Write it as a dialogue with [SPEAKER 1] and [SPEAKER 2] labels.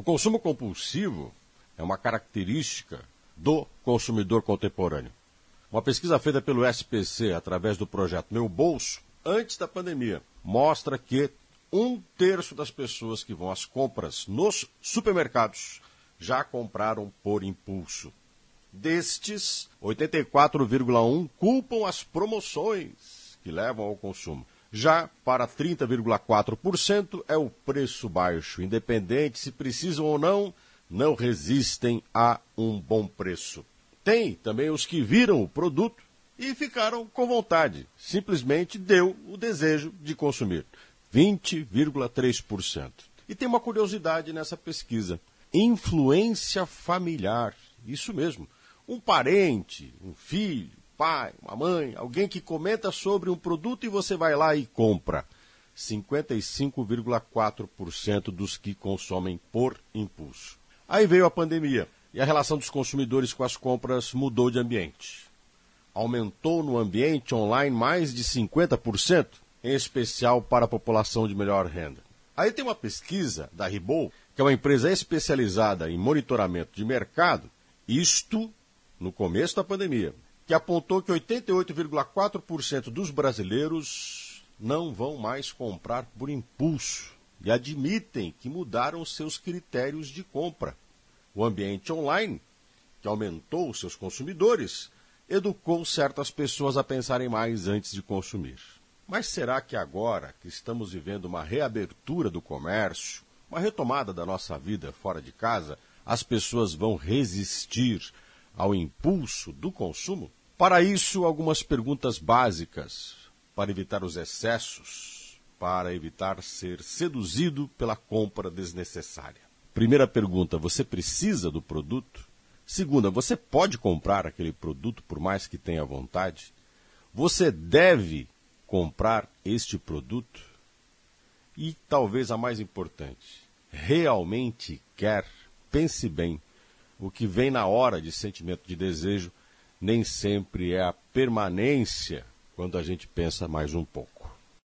[SPEAKER 1] O consumo compulsivo é uma característica do consumidor contemporâneo. Uma pesquisa feita pelo SPC através do projeto Meu Bolso, antes da pandemia, mostra que um terço das pessoas que vão às compras nos supermercados já compraram por impulso. Destes, 84,1 culpam as promoções que levam ao consumo. Já para 30,4% é o preço baixo. Independente se precisam ou não, não resistem a um bom preço. Tem também os que viram o produto e ficaram com vontade. Simplesmente deu o desejo de consumir. 20,3%. E tem uma curiosidade nessa pesquisa: influência familiar. Isso mesmo. Um parente, um filho, pai, uma mãe, alguém que comenta sobre um produto e você vai lá e compra. 55,4% dos que consomem por impulso. Aí veio a pandemia e a relação dos consumidores com as compras mudou de ambiente. Aumentou no ambiente online mais de 50%, em especial para a população de melhor renda. Aí tem uma pesquisa da Ribou, que é uma empresa especializada em monitoramento de mercado, isto no começo da pandemia, que apontou que 88,4% dos brasileiros não vão mais comprar por impulso e admitem que mudaram seus critérios de compra. O ambiente online, que aumentou seus consumidores, educou certas pessoas a pensarem mais antes de consumir. Mas será que agora que estamos vivendo uma reabertura do comércio, uma retomada da nossa vida fora de casa, as pessoas vão resistir ao impulso do consumo? Para isso, algumas perguntas básicas para evitar os excessos, para evitar ser seduzido pela compra desnecessária. Primeira pergunta: você precisa do produto? Segunda, você pode comprar aquele produto por mais que tenha vontade? Você deve comprar este produto? E talvez a mais importante, realmente quer? Pense bem. O que vem na hora de sentimento de desejo nem sempre é a permanência quando a gente pensa mais um pouco.